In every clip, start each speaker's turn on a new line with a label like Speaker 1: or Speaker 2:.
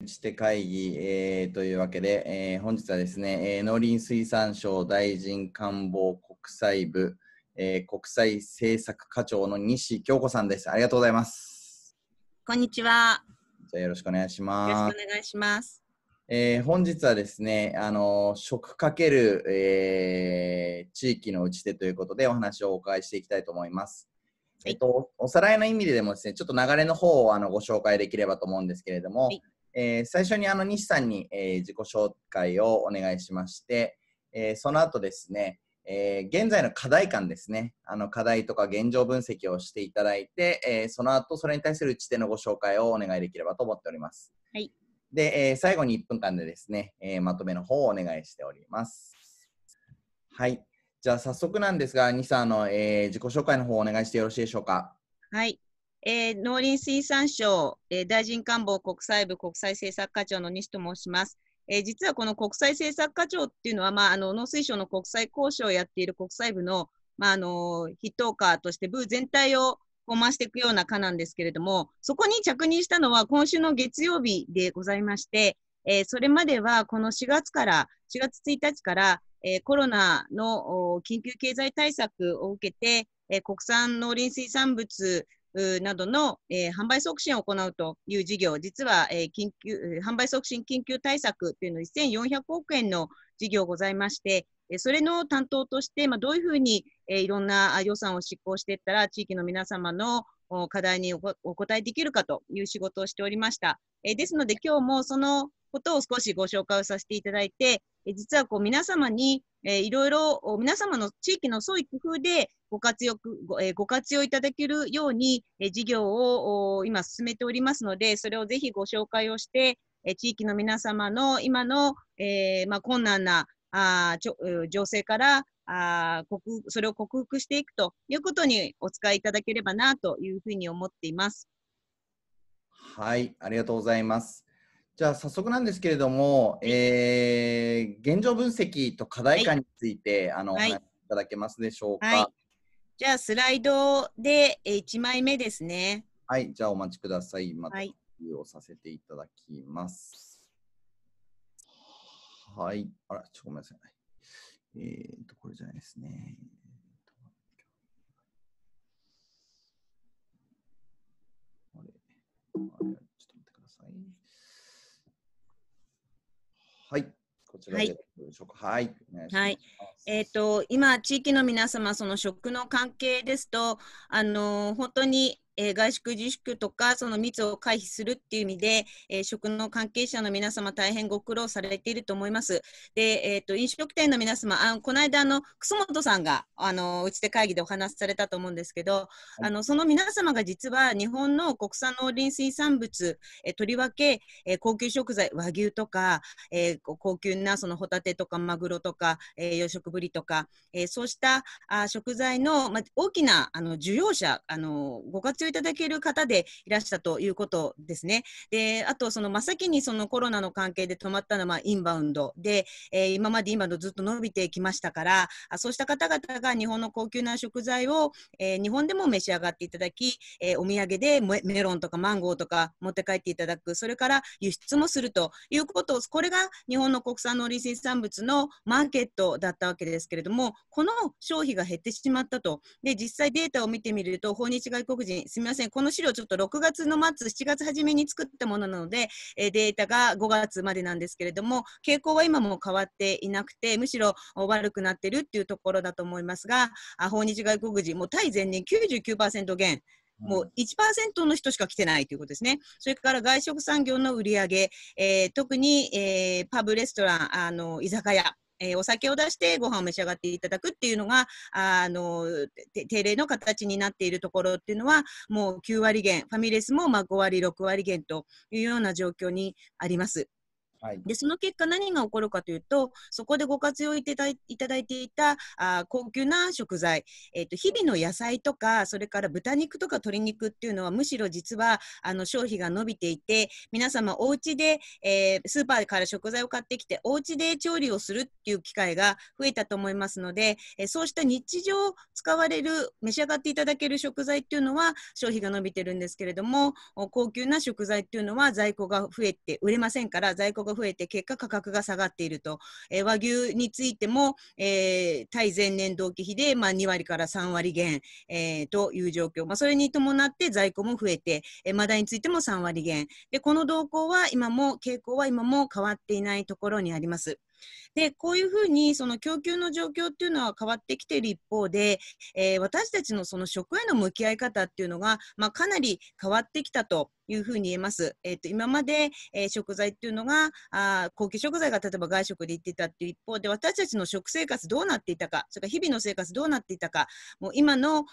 Speaker 1: 打ち手会議、えー、というわけで、えー、本日はですね、えー、農林水産省大臣官房国際部、えー、国際政策課長の西京子さんです。ありがとうございます。
Speaker 2: こんにちは。
Speaker 1: じゃよろしくお願いします。
Speaker 2: よろしくお願いします。
Speaker 1: えー、本日はですね、あの食かける、えー、地域の打ち手ということでお話をお伺いしていきたいと思います。はい、えっと、おさらいの意味でもですね、ちょっと流れの方をあのご紹介できればと思うんですけれども、はいえー、最初にあの西さんに、えー、自己紹介をお願いしまして、えー、その後ですね、え現在の課題感ですね、あの課題とか現状分析をしていただいて、えその後それに対する打ち手のご紹介をお願いできればと思っております。
Speaker 2: はい。
Speaker 1: で、え最後に1分間でですね、えまとめの方をお願いしております。はい。じゃあ早速なんですが、西さんの、え自己紹介の方をお願いしてよろしいでしょうか？
Speaker 2: はい。えー、農林水産省、えー、大臣官房国際部国際政策課長の西と申します。えー、実はこの国際政策課長っていうのは、まあ、あの農水省の国際交渉をやっている国際部の、まあ、あの筆頭課として部全体を回していくような課なんですけれども、そこに着任したのは今週の月曜日でございまして、えー、それまではこの4月から、4月1日から、えー、コロナの緊急経済対策を受けて、えー、国産農林水産物などの、えー、販売促進を行うという事業、実は、えー、緊急販売促進緊急対策というの1400億円の事業ございまして、それの担当として、まあ、どういうふうに、えー、いろんな予算を執行していったら、地域の皆様の課題にお答えできるかという仕事をしておりました。え、ですので、今日もそのことを少しご紹介をさせていただいて、え実はこう皆様に、えー、いろいろ皆様の地域の創意工夫でご活用ご,、えー、ご活用いただけるように、え、事業を今進めておりますので、それをぜひご紹介をして、え、地域の皆様の今の、えまあ、困難なあちょ情勢からあ克それを克服していくということにお使いいただければなというふうに思っています。
Speaker 1: はい、ありがとうございます。じゃあ早速なんですけれども、えー、現状分析と課題感について、はい、あの、はい、お話しいただけますでしょうか？はい、
Speaker 2: じゃあスライドで1枚目ですね。
Speaker 1: はい、じゃあお待ちください。また、はい、をさせていただきます。はい、あら、ちょっとごめんなさい。えっ、ー、と、これじゃないですね。あれ、あれ、ちょっと待ってください。はい。こちらでどうでしょうか？はい。
Speaker 2: はい。えっ、ー、と、今、地域の皆様、その食の関係ですと、あの、本当にえー、外食自粛とかその密を回避するっていう意味で、えー、食の関係者の皆様大変ご苦労されていると思います。で、えーと、飲食店の皆様、あこの間あの楠本さんがあのうちで会議でお話しされたと思うんですけど、はい、あのその皆様が実は日本の国産農林水産物、えー、とりわけ、えー、高級食材和牛とか、えー、高級なそのホタテとかマグロとか、えー、養殖ぶりとか、えー、そうしたあ食材の、まあ、大きなあの需要者あのご活用いただける方でいらしたということですね。で、あと、その真っ先にそのコロナの関係で止まったのは、インバウンドで、えー、今まで今のずっと伸びてきましたから、あそうした方々が日本の高級な食材を、えー、日本でも召し上がっていただき、えー、お土産でメロンとかマンゴーとか持って帰っていただく、それから輸出もするということ、これが日本の国産農林水産物のマーケットだったわけですけれども、この消費が減ってしまったと。で、実際データを見てみると、訪日外国人、すみません、この資料ちょっと6月の末、7月初めに作ったものなので、えデータが5月までなんですけれども、傾向は今も変わっていなくて、むしろ悪くなってるっていうところだと思いますが、訪日外国人、もう対前年99%減。もう1%の人しか来てないということですね。それから外食産業の売り上げ、えー、特に、えー、パブ、レストラン、あの居酒屋、えー、お酒を出してご飯を召し上がっていただくっていうのが、あの、定例の形になっているところっていうのは、もう9割減、ファミレスもまあ5割、6割減というような状況にあります。
Speaker 1: はい、
Speaker 2: でその結果何が起こるかというとそこでご活用いただいていたあ高級な食材、えーと、日々の野菜とかそれから豚肉とか鶏肉っていうのはむしろ実はあの消費が伸びていて皆様お家で、えー、スーパーから食材を買ってきてお家で調理をするっていう機会が増えたと思いますので、えー、そうした日常使われる召し上がっていただける食材っていうのは消費が伸びてるんですけれども高級な食材っていうのは在庫が増えて売れませんから在庫がが増えて結果価格が下がっていると、えー、和牛についても、えー、対前年同期比で、まあ、2割から3割減、えー、という状況、まあ、それに伴って在庫も増えて、えー、マダイについても3割減。でこの動向は今も傾向は今も変わっていないところにあります。でこういうふうにその供給の状況っていうのは変わってきている一方で、えー、私たちのその食への向き合い方っていうのが、まあ、かなり変わってきたというふうに言えます。えーと、今まで、えー、食材っていうのがあ高級食材が例えば外食で行ってたっていう一方で私たちの食生活どうなっていたかそれから日々の生活どうなっていたかもう今の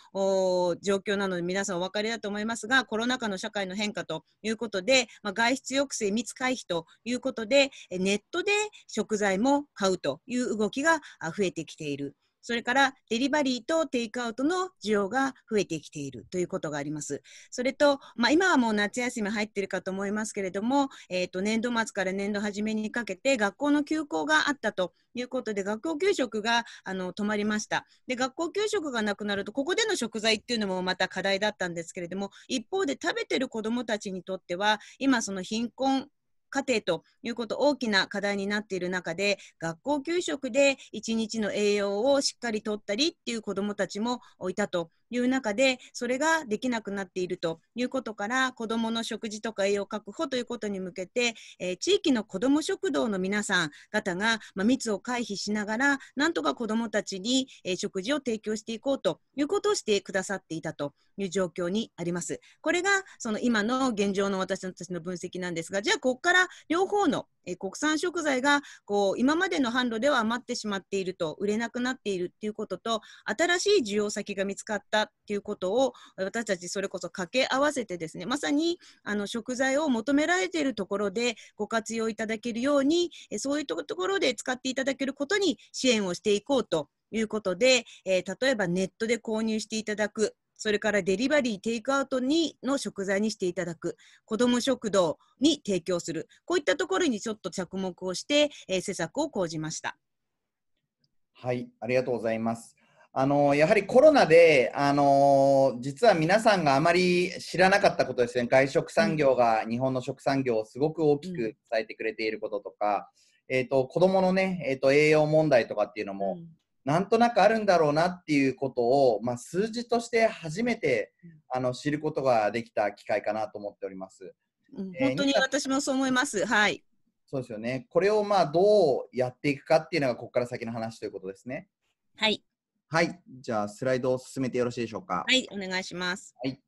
Speaker 2: 状況なので皆さんお分かりだと思いますがコロナ禍の社会の変化ということで、まあ、外出抑制密回避ということでネットで食材も買うという動きが増えてきている。それからデリバリーとテイクアウトの需要が増えてきているということがあります。それと、まあ、今はもう夏休み入っているかと思いますけれども、えー、と年度末から年度初めにかけて学校の休校があったということで学校給食があの止まりましたで学校給食がなくなるとここでの食材っていうのもまた課題だったんですけれども一方で食べてる子どもたちにとっては今その貧困家庭ということ大きな課題になっている中で学校給食で1日の栄養をしっかりとったりっていう子どもたちもいたという中でそれができなくなっているということから子どもの食事とか栄養確保ということに向けて、えー、地域の子ども食堂の皆さん方が、まあ、密を回避しながらなんとか子どもたちに、えー、食事を提供していこうということをしてくださっていたという状況にあります。これがその今の現状の私たちの分析なんですがじゃあここから両方のえ国産食材がこう今までの販路では余ってしまっていると売れなくなっているっていうことと新しい需要先が見つかったっていうことを私たちそれこそ掛け合わせてですねまさにあの食材を求められているところでご活用いただけるようにえそういうところで使っていただけることに支援をしていこうということで、えー、例えばネットで購入していただくそれからデリバリー、テイクアウトにの食材にしていただく、子ども食堂に提供する、こういったところにちょっと着目をして、えー、施策を講じました。
Speaker 1: はい、ありがとうございます。あのやはりコロナで、あの実は皆さんがあまり知らなかったことですね、外食産業が日本の食産業をすごく大きく伝えてくれていることとか、うん、えーと、子どもの、ねえーと、栄養問題とかっていうのも、うんなんとなくあるんだろうなっていうことを、まあ、数字として初めてあの知ることができた機会かなと思っております。
Speaker 2: うん、本当に私もそう思います。はい。
Speaker 1: そうですよね。これをまあどうやっていくかっていうのがここから先の話ということですね。
Speaker 2: はい。
Speaker 1: はい。じゃあスライドを進めてよろしいでしょうか。
Speaker 2: はい、お願いします。
Speaker 1: はい。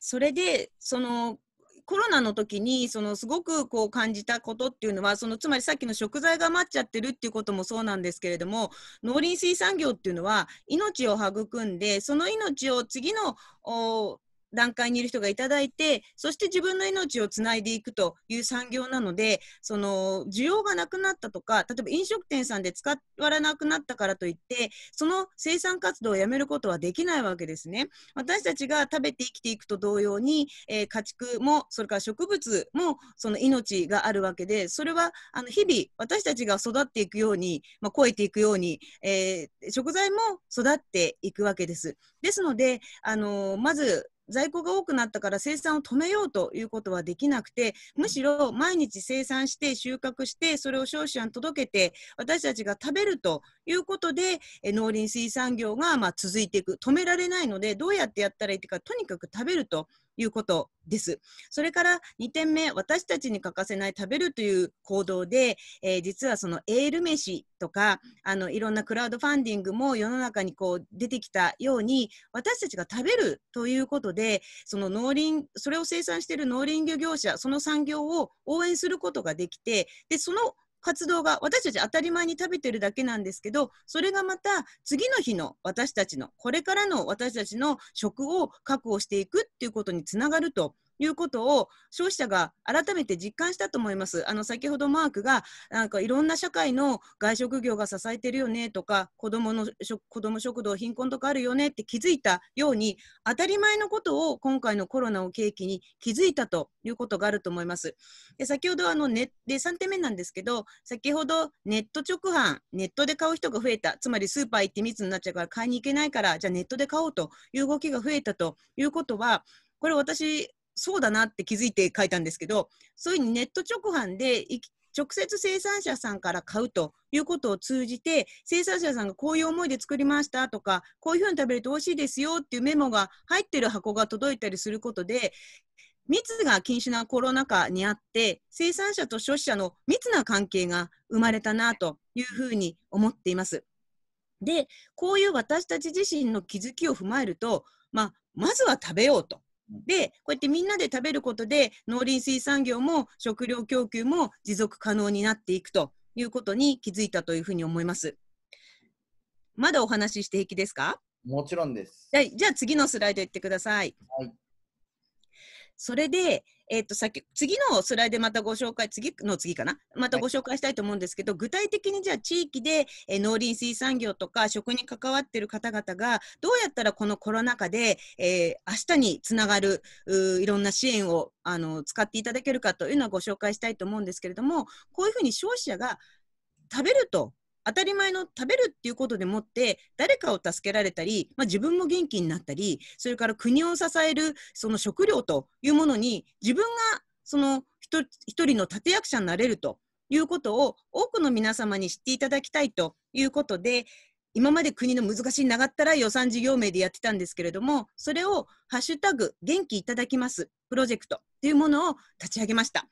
Speaker 2: それでそのコロナの時にそのすごくこう感じたことっていうのはそのつまりさっきの食材が余っちゃってるっていうこともそうなんですけれども農林水産業っていうのは命を育んでその命を次の段階にいる人がいただいてそして自分の命をつないでいくという産業なのでその需要がなくなったとか例えば飲食店さんで使われなくなったからといってその生産活動をやめることはできないわけですね。私たちが食べて生きていくと同様に、えー、家畜もそれから植物もその命があるわけでそれはあの日々私たちが育っていくように、まあ、超えていくように、えー、食材も育っていくわけです。ですので、あのー、まず在庫が多くなったから生産を止めようということはできなくてむしろ毎日生産して収穫してそれを消費者に届けて私たちが食べるということで農林水産業がま続いていく。止められないのでどうやってやったらいいかとにかく食べるということです。それから2点目、私たちに欠かせない食べるという行動で、えー、実はそのエール飯とかあのいろんなクラウドファンディングも世の中にこう出てきたように私たちが食べるということでその農林それを生産している農林漁業者その産業を応援することができてでその活動が私たち当たり前に食べてるだけなんですけどそれがまた次の日の私たちのこれからの私たちの食を確保していくっていうことにつながるということを消費者が改めて実感したと思います。あの先ほどマークがなんかいろんな社会の外食業が支えてるよねとか子どもの子ども食堂貧困とかあるよねって気づいたように当たり前のことを今回のコロナを契機に気づいたということがあると思います。で先ほどあのネで3点目なんですけど先ほどネット直販ネットで買う人が増えたつまりスーパー行って密になっちゃうから買いに行けないからじゃあネットで買おうという動きが増えたということはこれ私そうだなって気づいて書いたんですけど、そういうネット直販で直接生産者さんから買うということを通じて、生産者さんがこういう思いで作りましたとか、こういうふうに食べると美味しいですよっていうメモが入ってる箱が届いたりすることで、密が禁止なコロナ禍にあって、生産者と消費者の密な関係が生まれたなというふうに思っています。で、こういう私たち自身の気づきを踏まえると、まあ、まずは食べようと。で、こうやってみんなで食べることで、農林水産業も食料供給も持続可能になっていくということに気づいたというふうに思います。まだお話しして平気ですか？
Speaker 1: もちろんです。
Speaker 2: はい、じゃあ次のスライド行ってください。はい、それで、えっ、ー、と、さっき、次のスライドまたご紹介、次の次かな？またご紹介したいと思うんですけど、はい、具体的にじゃあ地域で、えー、農林水産業とか食に関わっている方々が、どうやったらこのコロナ禍で、えー、明日につながるいろんな支援をあの使っていただけるかというのをご紹介したいと思うんですけれども、こういうふうに消費者が食べると当たり前の食べるっていうことでもって誰かを助けられたり、まあ、自分も元気になったりそれから国を支えるその食料というものに自分がその一人の立役者になれるということを多くの皆様に知っていただきたいということで今まで国の難しい長ったら予算事業名でやってたんですけれどもそれを「ハッシュタグ元気いただきます」プロジェクトというものを立ち上げました。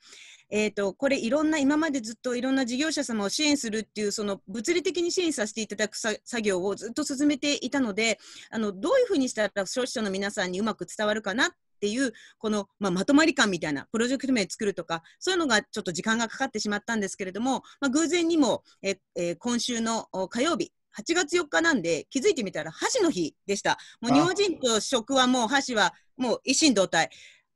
Speaker 2: えーと、これいろんな今までずっといろんな事業者様を支援するっていうその物理的に支援させていただく作業をずっと進めていたのであのどういうふうにしたら消費者の皆さんにうまく伝わるかなっていうこの、まあ、まとまり感みたいなプロジェクト名作るとかそういうのがちょっと時間がかかってしまったんですけれども、まあ、偶然にもえ、え、今週の火曜日8月4日なんで気づいてみたら箸の日でした。もう日本人と食はもう箸はもう一心同体。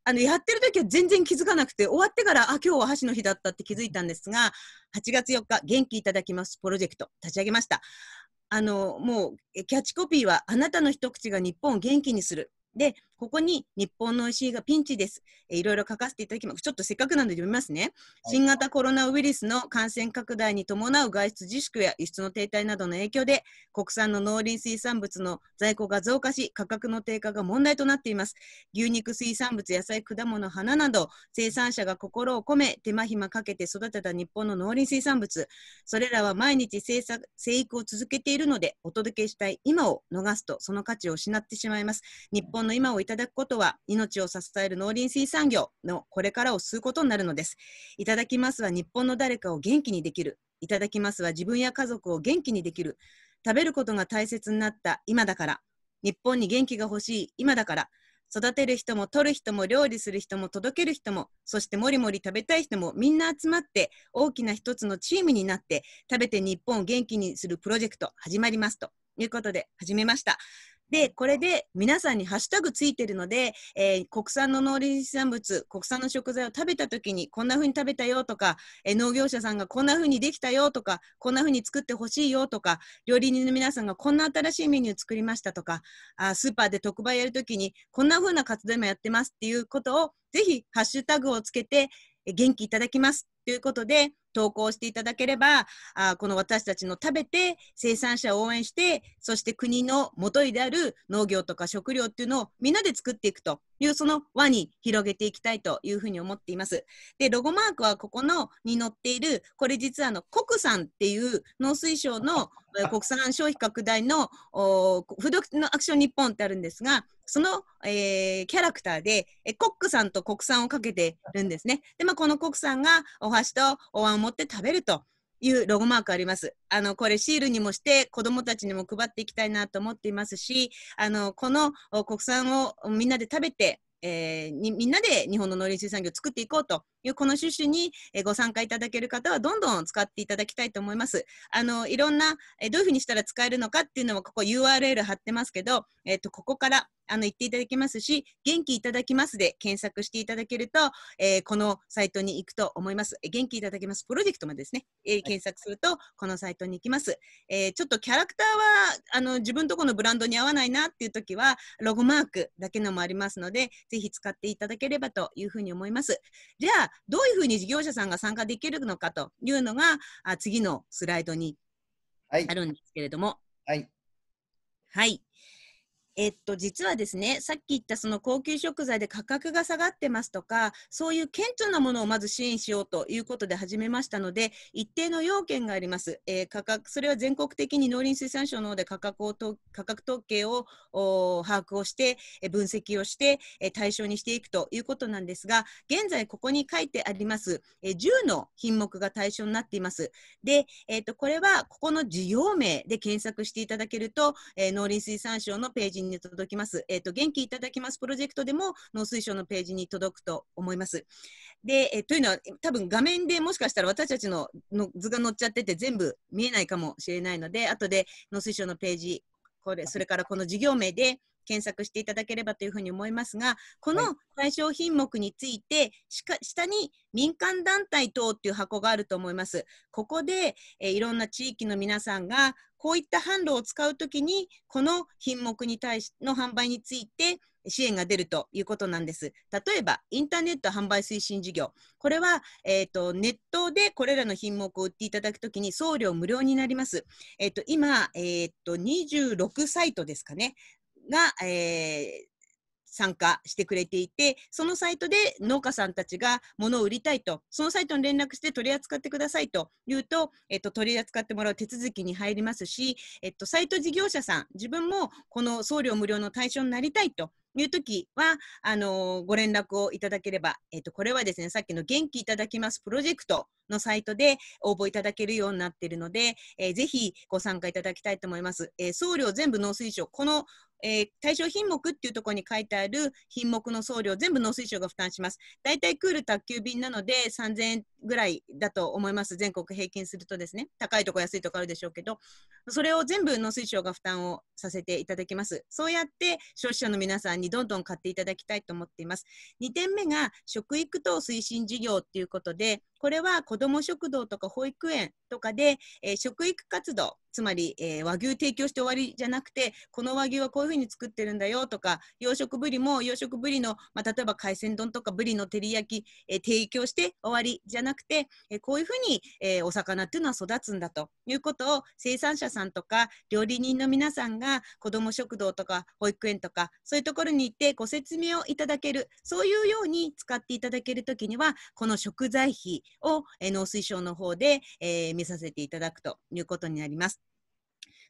Speaker 2: あのやってる時は全然気づかなくて終わってからあ今日は箸の日だったって気づいたんですが8月4日元気いただきますプロジェクト立ち上げました。あのもうキャッチコピーはあなたの一口が日本を元気にする。でここに日本の石がピンチです。えいろいろ書かせていただきます。ちょっとせっかくなので読みますね。新型コロナウイルスの感染拡大に伴う外出自粛や輸出の停滞などの影響で、国産の農林水産物の在庫が増加し、価格の低下が問題となっています。牛肉、水産物、野菜、果物、花など、生産者が心を込め、手間暇かけて育てた日本の農林水産物、それらは毎日生産生育を続けているので、お届けしたい今を逃すと、その価値を失ってしまいます。日本の今をただくことは命を支える農林水産業のこれからを吸うことになるのです。いただきますは日本の誰かを元気にできる。いただきますは自分や家族を元気にできる。食べることが大切になった今だから。日本に元気が欲しい今だから。育てる人も取る人も料理する人も届ける人もそしてもりもり食べたい人もみんな集まって大きな一つのチームになって食べて日本を元気にするプロジェクト始まりますということで始めました。で、これで皆さんにハッシュタグついてるので、えー、国産の農林水産物、国産の食材を食べたときにこんな風に食べたよとか、えー、農業者さんがこんな風にできたよとか、こんな風に作ってほしいよとか、料理人の皆さんがこんな新しいメニュー作りましたとか、あスーパーで特売やるときにこんな風な活動もやってますっていうことをぜひハッシュタグをつけて元気いただきますということで、投稿していただければ、あこの私たちの食べて生産者を応援して、そして国の元いである農業とか食料っていうのをみんなで作っていくというその輪に広げていきたいというふうに思っています。で、ロゴマークはここのに載っている、これ実はあの国産っていう農水省の国産消費拡大のフードのアクション日本ってあるんですが、その、えー、キャラクターで、えコックさんと国産をかけてるんですね。で、まあ、この国産がお箸とお椀を持って食べるというロゴマークあります。あの、これシールにもして子供たちにも配っていきたいなと思っていますし、あの、この国産をみんなで食べて、えー、みんなで日本の農林水産業を作っていこうというこの趣旨にえご参加いただける方はどんどん使っていただきたいと思います。あのいろんなえどういうふうにしたら使えるのかっていうのもここ URL 貼ってますけど、えっと、ここからあの言っていただけますし、元気いただきますで検索していただけると、えー、このサイトに行くと思います。元気いただけますプロジェクトまでですね、えー、検索すると、このサイトに行きます。えー、ちょっとキャラクターはあの自分とこのブランドに合わないなっていう時は、ロゴマークだけのもありますので、ぜひ使っていただければというふうに思います。じゃあ、どういうふうに事業者さんが参加できるのかというのが、あ次のスライドにあるんですけれども。
Speaker 1: はい。
Speaker 2: はい。えっと、実はですね、さっき言ったその高級食材で価格が下がってますとか、そういう顕著なものをまず支援しようということで始めましたので、一定の要件があります。えー、価格、それは全国的に農林水産省の方で価格をと、価格統計を把握をして、え分析をして、え対象にしていくということなんですが、現在ここに書いてあります、え10の品目が対象になっています。で、えっ、と、これはここの事業名で検索していただけると、え農林水産省のページにに届きます。えっ、ー、と、元気いただきますプロジェクトでも農水省のページに届くと思います。で、えー、というのは、多分画面でもしかしたら私たちのの図が載っちゃってて全部見えないかもしれないので、後で農水省のページ、これ、それからこの事業名で検索していただければというふうに思いますが、この対象品目について、しか下に民間団体等っていう箱があると思います。ここで、えー、いろんな地域の皆さんが、こういった販路を使うときに、この品目に対しの販売について、支援が出るということなんです。例えば、インターネット販売推進事業。これは、えーと、ネットでこれらの品目を売っていただくときに送料無料になります。えーと、今、えーと、26サイトですかね。が、えー、参加してくれていて、そのサイトで農家さんたちが物を売りたいと、そのサイトに連絡して取り扱ってくださいと言うと、えっと、取り扱ってもらう手続きに入りますし、えっと、サイト事業者さん、自分もこの送料無料の対象になりたいというときは、あのー、ご連絡をいただければ、えっ、と、これはですね、さっきの元気いただきますプロジェクトのサイトで応募いただけるようになっているので、えー、ぜひご参加いただきたいと思います。えー、送料全部農水省、このえー、対象品目っていうところに書いてある品目の送料全部農水省が負担します。大体クール宅急便なので3000円ぐらいだと思います。全国平均するとですね。高いとこ安いとこあるでしょうけど、それを全部農水省が負担をさせていただきます。そうやって消費者の皆さんにどんどん買っていただきたいと思っています。2点目が食育等推進事業っていうことで、これは子ども食堂とか保育園とかで、えー、食育活動、つまり、えー、和牛提供して終わりじゃなくて、この和牛はこういうふうに作ってるんだよとか、養殖ブリも養殖ブリの、まあ、例えば海鮮丼とかブリの照り焼き、えー、提供して終わりじゃなくて、えこういうふうに、えお魚っていうのは育つんだと。いうことを生産者さんとか料理人の皆さんが子ども食堂とか保育園とかそういうところに行ってご説明をいただける、そういうように使っていただけるときには、この食材費を、農水省の方で、えー、見させていただくということになります。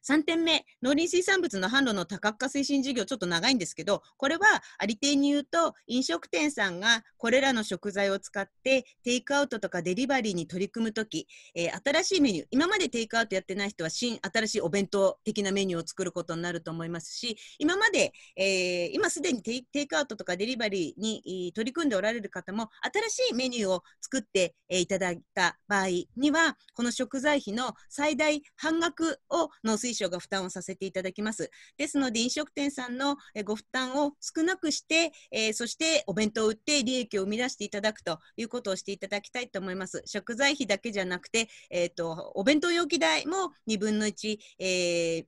Speaker 2: 3点目、農林水産物の販路の多角化推進事業、ちょっと長いんですけど、これはありていに言うと、飲食店さんがこれらの食材を使って、テイクアウトとかデリバリーに取り組むとき、えー、新しいメニュー、今までテイクアウトやってない人は新、新しいお弁当的なメニューを作ることになると思いますし、今まで、えー、今すでにテイクアウトとかデリバリーに取り組んでおられる方も、新しいメニューを作って、いただいた場合には、この食材費の最大半額を農水水省が負担をさせていただきます。ですので、飲食店さんのご負担を少なくして、えー、そしてお弁当を売って利益を生み出していただくということをしていただきたいと思います。食材費だけじゃなくて、えーと、お弁当容器代も2分の1、えー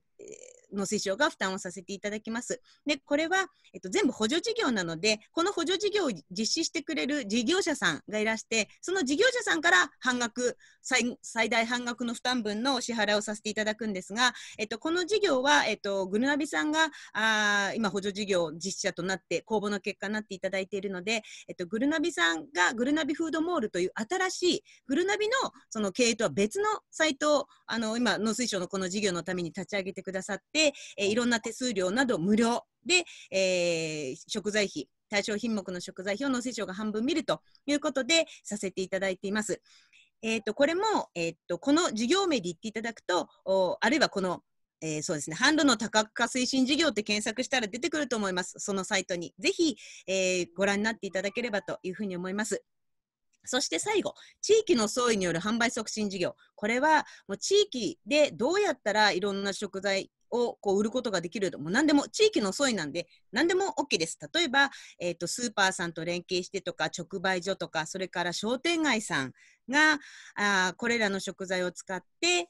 Speaker 2: 農水省が負担をさせていただきます。で、これは、えっと、全部補助事業なので、この補助事業を実施してくれる事業者さんがいらして、その事業者さんから半額、最最大半額の負担分のお支払いをさせていただくんですが、えっと、この事業は、えっと、グルナビさんがあ今補助事業実施者となって公募の結果になっていただいているので、えっと、グルナビさんがグルナビフードモールという新しいグルナビのその経営とは別のサイトをあの今農水省のこの事業のために立ち上げてくださってえいろんな手数料など無料で、えー、食材費対象品目の食材費を農水省が半分見るということでさせていただいています。えーと、これも、えーと、この事業名で言っていただくと、おあるいはこの、えー、そうですね、販路の多角化推進事業って検索したら出てくると思います、そのサイトに。ぜひ、えー、ご覧になっていただければというふうに思います。そして最後、地域の総意による販売促進事業。これはもう地域でどうやったらいろんな食材をこう売ることができるともう何でも地域の総意なんで何でも OK です。例えば、えーと、スーパーさんと連携してとか直売所とかそれから商店街さんがあこれらの食材を使って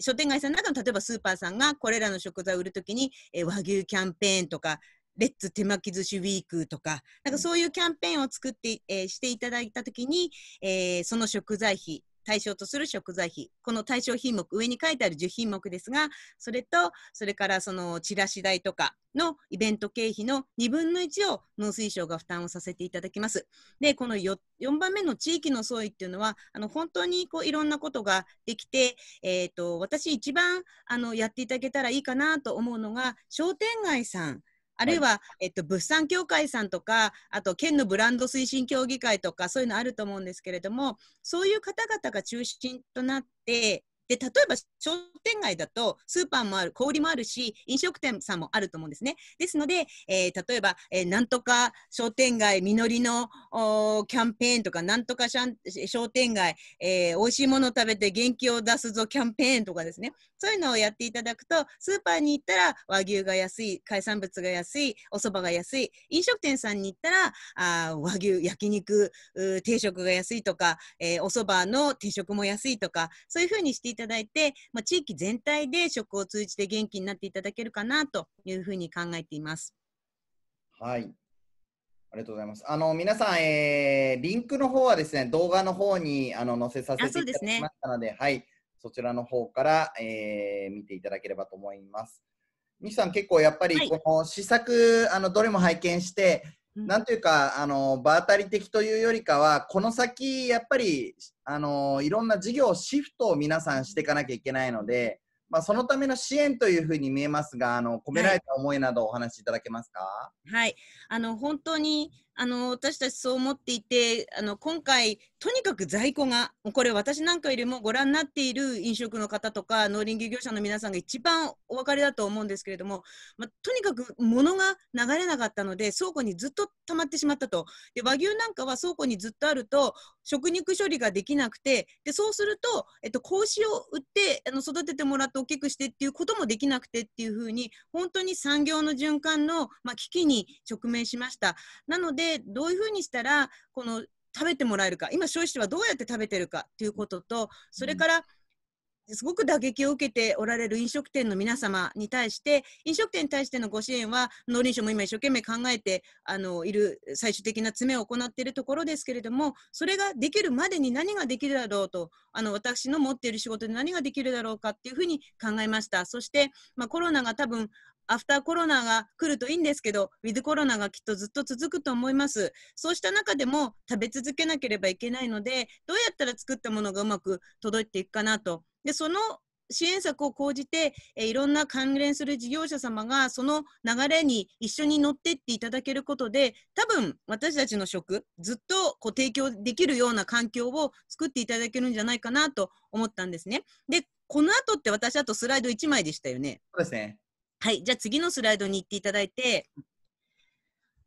Speaker 2: 商店街さんの中の例えばスーパーさんがこれらの食材を売るときに、えー、和牛キャンペーンとかレッツ手巻き寿司ウィークとか、なんかそういうキャンペーンを作って、えー、していただいたときに、えー、その食材費、対象とする食材費、この対象品目、上に書いてある10品目ですが、それと、それからそのチラシ代とかのイベント経費の2分の1を農水省が負担をさせていただきます。で、この 4, 4番目の地域の総意っていうのは、あの本当にこういろんなことができて、えーと、私一番あのやっていただけたらいいかなと思うのが、商店街さん、あるいは、えっと、物産協会さんとか、あと県のブランド推進協議会とか、そういうのあると思うんですけれども、そういう方々が中心となって、で例えば商店街だとスーパーもある小売もあるし飲食店さんもあると思うんですね。ですので、えー、例えば、えー、なんとか商店街実りのキャンペーンとかなんとか商店街、えー、美味しいもの食べて元気を出すぞキャンペーンとかですね。そういうのをやっていただくとスーパーに行ったら和牛が安い海産物が安いお蕎麦が安い飲食店さんに行ったらあ和牛焼肉定食が安いとか、えー、お蕎麦の定食も安いとかそういうふうにしていただいて、まあ、地域全体で食を通じて元気になっていただけるかなというふうに考えています。
Speaker 1: はい。ありがとうございます。あの皆さん、えー、リンクの方はですね、動画の方にあの載せさせていただきましたので、でね、はい、そちらの方から、えー、見ていただければと思います。西さん、結構やっぱりこの試作、はい、あのどれも拝見して、なんというか、あの場当たり的というよりかは、この先、やっぱりあのいろんな事業シフトを皆さんしていかなきゃいけないので、まあ、そのための支援というふうに見えますが、あの込められた思いなどお話しいただけますか？は
Speaker 2: い、はい、あの本当にあの私たちそう思っていてあの今回とにかく在庫がこれ私なんかよりもご覧になっている飲食の方とか農林漁業者の皆さんが一番お分かりだと思うんですけれども、ま、とにかく物が流れなかったので倉庫にずっと溜まってしまったとで和牛なんかは倉庫にずっとあると食肉処理ができなくてでそうすると、えっと、子牛を売ってあの育ててもらって大きくしてっていうこともできなくてっていうふうに本当に産業の循環の、ま、危機に直面しました。なのでどういうふうにしたらこの食べてもらえるか。今消費者はどうやって食べてるかということとそれから、すごく打撃を受けておられる飲食店の皆様に対して飲食店に対してのご支援は農林省も今一生懸命考えてあのいる最終的な詰めを行っているところですけれどもそれができるまでに何ができるだろうとあの私の持っている仕事で何ができるだろうかっていうふうに考えました。そして、まあ、コロナが多分アフターコロナが来るといいんですけど、ウィズコロナがきっとずっと続くと思います。そうした中でも食べ続けなければいけないので、どうやったら作ったものがうまく届いていくかなと。で、その支援策を講じて、えいろんな関連する事業者様がその流れに一緒に乗ってっていただけることで多分私たちの食ずっとこう提供できるような環境を作っていただけるんじゃないかなと思ったんですね。でこの後って私あとスライド1枚でしたよね。
Speaker 1: そうですね
Speaker 2: はい、じゃあ次のスライドに行っていただいて、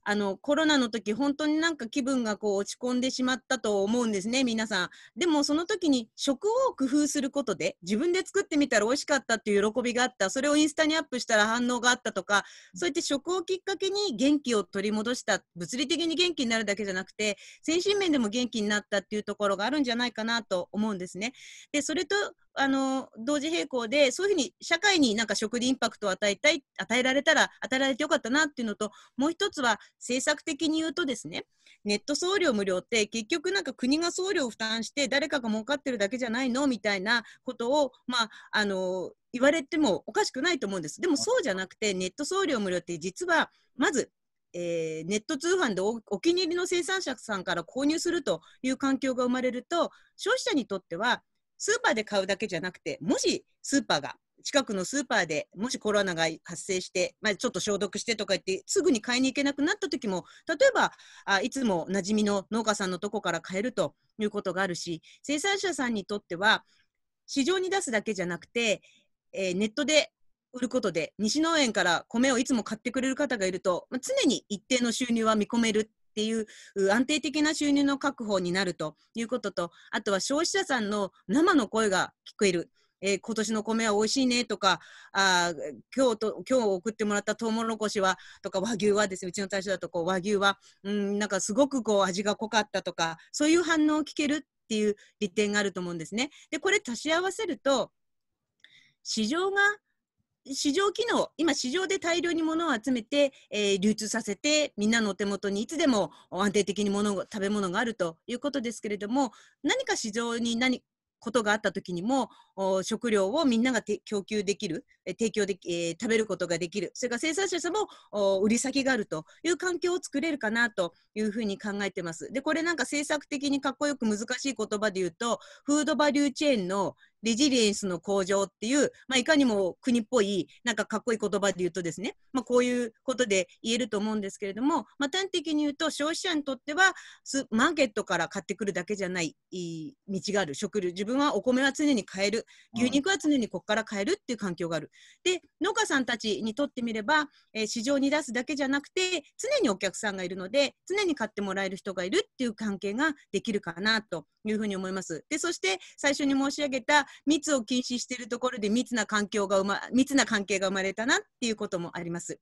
Speaker 2: あのコロナの時本当になんか気分がこう落ち込んでしまったと思うんですね皆さん。でもその時に食を工夫することで自分で作ってみたら美味しかったっていう喜びがあった。それをインスタにアップしたら反応があったとかそうやって食をきっかけに元気を取り戻した物理的に元気になるだけじゃなくて精神面でも元気になったっていうところがあるんじゃないかなと思うんですね。でそれとあの同時並行でそういうふうに社会になんか食でインパクトを与えたい与えられたら与えられてよかったなっていうのともう一つは政策的に言うとですねネット送料無料って結局なんか国が送料を負担して誰かが儲かってるだけじゃないの？みたいなことをまああの言われてもおかしくないと思うんです。でもそうじゃなくてネット送料無料って実はまずえー、ネット通販でお気に入りの生産者さんから購入するという環境が生まれると消費者にとってはスーパーで買うだけじゃなくて、もしスーパーが近くのスーパーでもしコロナが発生して、まあ、ちょっと消毒してとか言ってすぐに買いに行けなくなった時も例えばあいつも馴染みの農家さんのとこから買えるということがあるし生産者さんにとっては市場に出すだけじゃなくて、えー、ネットで売ることで西農園から米をいつも買ってくれる方がいると、まあ、常に一定の収入は見込めるっていう安定的な収入の確保になるということと、あとは消費者さんの生の声が聞こえる。えー、今年の米は美味しいねとか、あ今日と今日送ってもらったトウモロコシはとか和牛はですね、うちの大将だとこう和牛は、うん、なんかすごくこう味が濃かったとか、そういう反応を聞けるっていう利点があると思うんですね。で、これ足し合わせると、市場が市場機能、今、市場で大量に物を集めて、えー、流通させて、みんなのお手元にいつでも安定的に物食べ物があるということですけれども、何か市場に何ことがあった時にも食料をみんなが供給できる、提供でき、えー、食べることができる、それから生産者さんも売り先があるという環境を作れるかなというふうに考えてます。で、これなんか政策的にかっこよく難しい言葉で言うと、フードバリューチェーンのレジリエンスの向上っていう、まあ、いかにも国っぽい、なんかかっこいい言葉で言うとですね、まあ、こういうことで言えると思うんですけれども、まあ、端的に言うと、消費者にとっては、マーケットから買ってくるだけじゃない道がある。食料、自分はお米は常に買える。牛肉は常にここから買えるっていう環境がある。で、農家さんたちにとってみれば、えー、市場に出すだけじゃなくて、常にお客さんがいるので、常に買ってもらえる人がいるっていう関係ができるかなというふうに思います。で、そして最初に申し上げた密を禁止しているところで密な環境が生ま、密な関係が生まれたなっていうこともあります。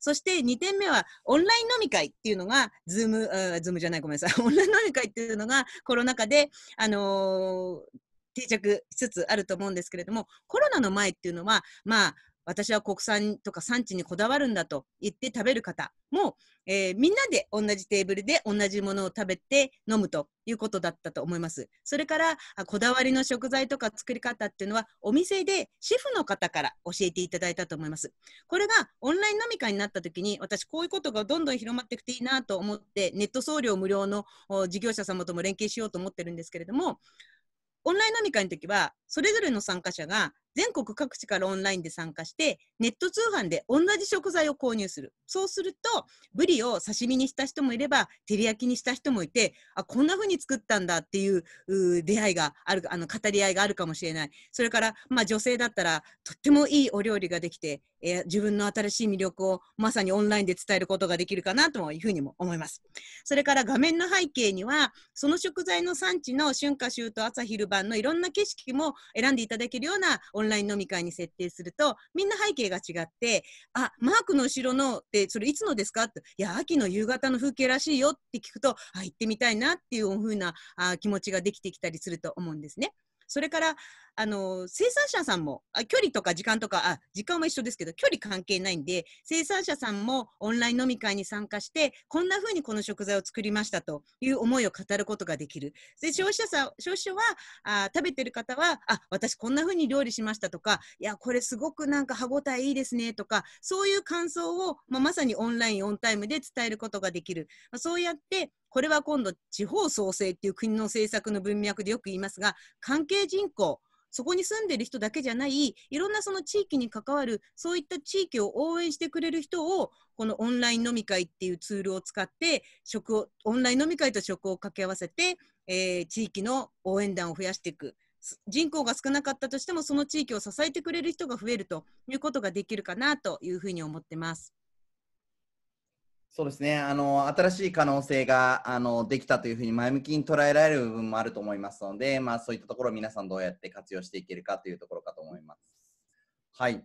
Speaker 2: そして2点目は、オンライン飲み会っていうのが、 Zoom、Zoom じゃない、ごめんなさい。オンライン飲み会っていうのが、コロナ禍で、あのー、定着しつつあると思うんですけれども、コロナの前っていうのは、まあ、私は国産とか産地にこだわるんだと言って食べる方も、えー、みんなで同じテーブルで同じものを食べて飲むということだったと思います。それからこだわりの食材とか作り方っていうのはお店でシェフの方から教えていただいたと思います。これがオンライン飲み会になった時に私こういうことがどんどん広まっていくといいなと思ってネット送料無料の事業者様とも連携しようと思ってるんですけれどもオンライン飲み会の時は、それぞれの参加者が全国各地からオンラインで参加して、ネット通販で同じ食材を購入する。そうすると、ブリを刺身にした人もいれば、照り焼きにした人もいて、あ、こんな風に作ったんだっていう出会いがある、あの、語り合いがあるかもしれない。それから、まあ女性だったら、とってもいいお料理ができて、えー、自分の新しい魅力をまさにオンラインで伝えることができるかなというふうにも思います。それから画面の背景には、その食材の産地の春夏秋冬朝昼晩のいろんな景色も選んでいただけるようなオンラインライン飲み会に設定すると、みんな背景が違って、あ、マークの後ろのって、それいつのですかって、いや、秋の夕方の風景らしいよって聞くと、あ、行ってみたいなっていうふうなあ気持ちができてきたりすると思うんですね。それからあの生産者さんもあ距離とか時間とかあ時間は一緒ですけど距離関係ないんで生産者さんもオンライン飲み会に参加してこんな風にこの食材を作りましたという思いを語ることができる。で消費者さん消費者はあ食べてる方はあ私こんな風に料理しましたとかいやこれすごくなんか歯ごたえいいですねとかそういう感想を、まあ、まさにオンラインオンタイムで伝えることができる、まあ、そうやってこれは今度地方創生っていう国の政策の文脈でよく言いますが関係人口そこに住んでる人だけじゃないいろんなその地域に関わるそういった地域を応援してくれる人をこのオンライン飲み会っていうツールを使って食をオンライン飲み会と食を掛け合わせて、えー、地域の応援団を増やしていく人口が少なかったとしてもその地域を支えてくれる人が増えるということができるかなというふうに思ってます。
Speaker 1: そうですねあの新しい可能性があのできたというふうに前向きに捉えられる部分もあると思いますので、まあ、そういったところを皆さんどうやって活用していけるかというところかと思います。はい。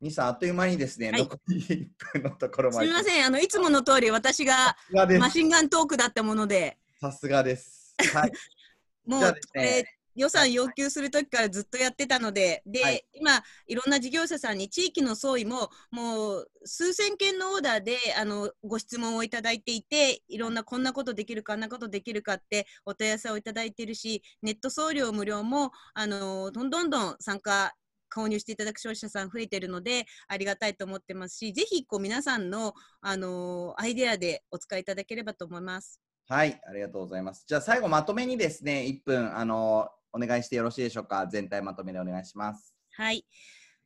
Speaker 1: ミさん、あっという間にですね、はい、残り1分のところ
Speaker 2: まで。すみません、あのいつもの通り私がマシンガントークだったもので。
Speaker 1: さすがです。はい。
Speaker 2: もう、ね、予算要求するときからずっとやってたので、で、はい、今、いろんな事業者さんに地域の総意も、もう数千件のオーダーであのご質問をいただいていて、いろんなこんなことできるか、あんなことできるかってお問い合わせをいただいているし、ネット送料無料もあのどんどんどん参加購入していただく消費者さん増えているのでありがたいと思ってますしぜひこう皆さんの、あのアイデアでお使いいただければと思います。
Speaker 1: はい、ありがとうございます。じゃあ最後まとめにですね、1分あのお願いしてよろしいでしょうか？全体まとめでお願いします。
Speaker 2: はい。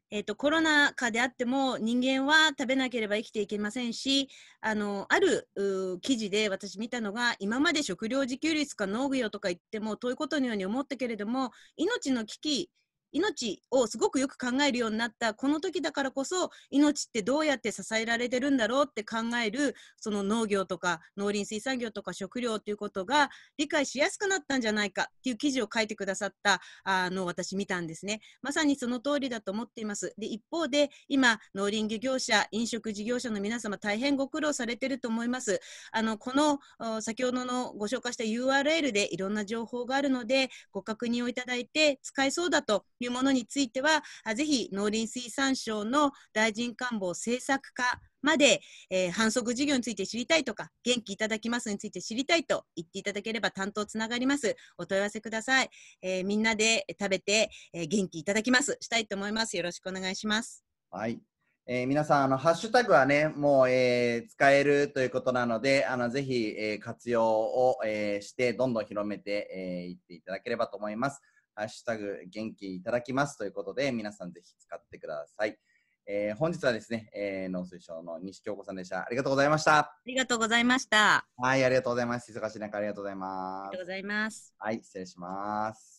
Speaker 2: えーと、コロナ禍であっても人間は食べなければ生きていけませんしあのある記事で私見たのが今まで食料自給率か農業とか言っても遠いことのように思ったけれども命の危機命をすごくよく考えるようになったこの時だからこそ命ってどうやって支えられてるんだろうって考えるその農業とか農林水産業とか食料ということが理解しやすくなったんじゃないかっていう記事を書いてくださったあの私見たんですね。まさにその通りだと思っています。で一方で今農林漁業者飲食事業者の皆様大変ご苦労されてると思います。あのこの先ほどのご紹介した URL でいろんな情報があるのでご確認をいただいて使えそうだといいうものについてはぜひ農林水産省の大臣官房政策課まで、えー、反則事業について知りたいとか、元気いただきますについて知りたいと言っていただければ担当つながります。お問い合わせください。えー、みんなで食べて、えー、元気いただきます。したいと思います。よろしくお願いします。
Speaker 1: はい。えー、皆さん、あの、ハッシュタグはね、もう、えー、使えるということなので、あの、ぜひ、えー、活用を、えして、どんどん広めてい、えー、っていただければと思います。ハッシュタグ、元気いただきますということで、皆さんぜひ使ってください。えー、本日はですね、えー、農水省の西京子さんでした。ありがとうございました。あ
Speaker 2: りがとうございました。
Speaker 1: はい、ありがとうございます。忙しい中ありがとうございます。あ
Speaker 2: りがとうございます。
Speaker 1: はい、失礼します。